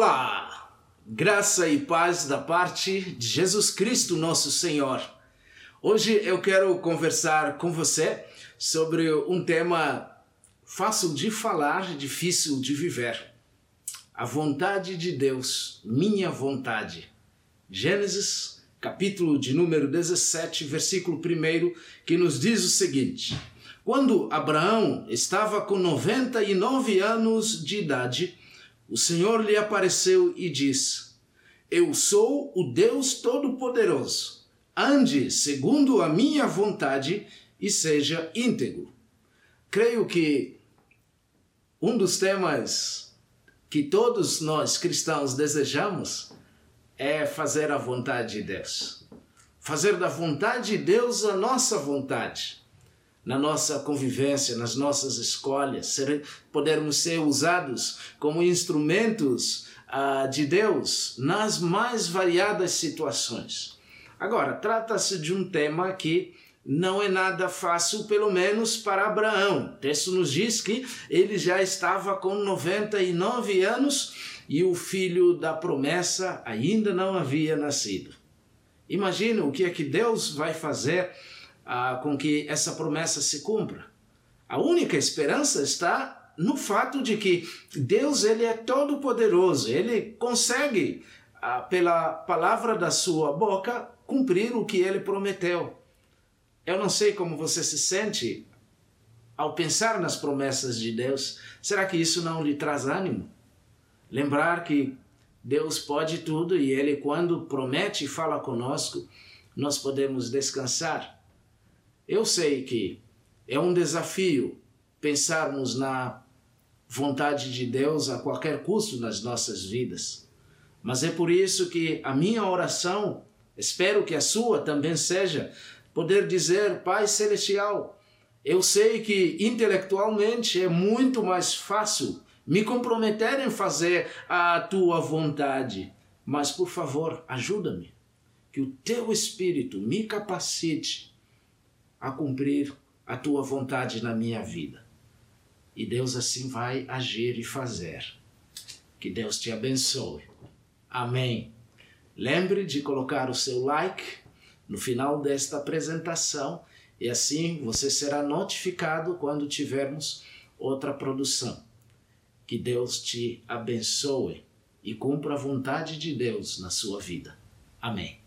Olá! Graça e paz da parte de Jesus Cristo, nosso Senhor. Hoje eu quero conversar com você sobre um tema fácil de falar, difícil de viver. A vontade de Deus, minha vontade. Gênesis, capítulo de número 17, versículo 1, que nos diz o seguinte: Quando Abraão estava com 99 anos de idade, o Senhor lhe apareceu e disse: Eu sou o Deus Todo-Poderoso. Ande segundo a minha vontade e seja íntegro. Creio que um dos temas que todos nós cristãos desejamos é fazer a vontade de Deus. Fazer da vontade de Deus a nossa vontade na nossa convivência, nas nossas escolhas, ser, podermos ser usados como instrumentos uh, de Deus nas mais variadas situações. Agora, trata-se de um tema que não é nada fácil, pelo menos para Abraão. O texto nos diz que ele já estava com 99 anos e o filho da promessa ainda não havia nascido. Imagina o que é que Deus vai fazer ah, com que essa promessa se cumpra. A única esperança está no fato de que Deus ele é todo poderoso, ele consegue ah, pela palavra da sua boca cumprir o que ele prometeu. Eu não sei como você se sente ao pensar nas promessas de Deus. Será que isso não lhe traz ânimo? Lembrar que Deus pode tudo e ele quando promete e fala conosco, nós podemos descansar. Eu sei que é um desafio pensarmos na vontade de Deus a qualquer custo nas nossas vidas. Mas é por isso que a minha oração, espero que a sua também seja, poder dizer, Pai Celestial, eu sei que intelectualmente é muito mais fácil me comprometer em fazer a tua vontade, mas por favor, ajuda-me, que o teu Espírito me capacite a cumprir a tua vontade na minha vida. E Deus assim vai agir e fazer. Que Deus te abençoe. Amém. Lembre de colocar o seu like no final desta apresentação e assim você será notificado quando tivermos outra produção. Que Deus te abençoe e cumpra a vontade de Deus na sua vida. Amém.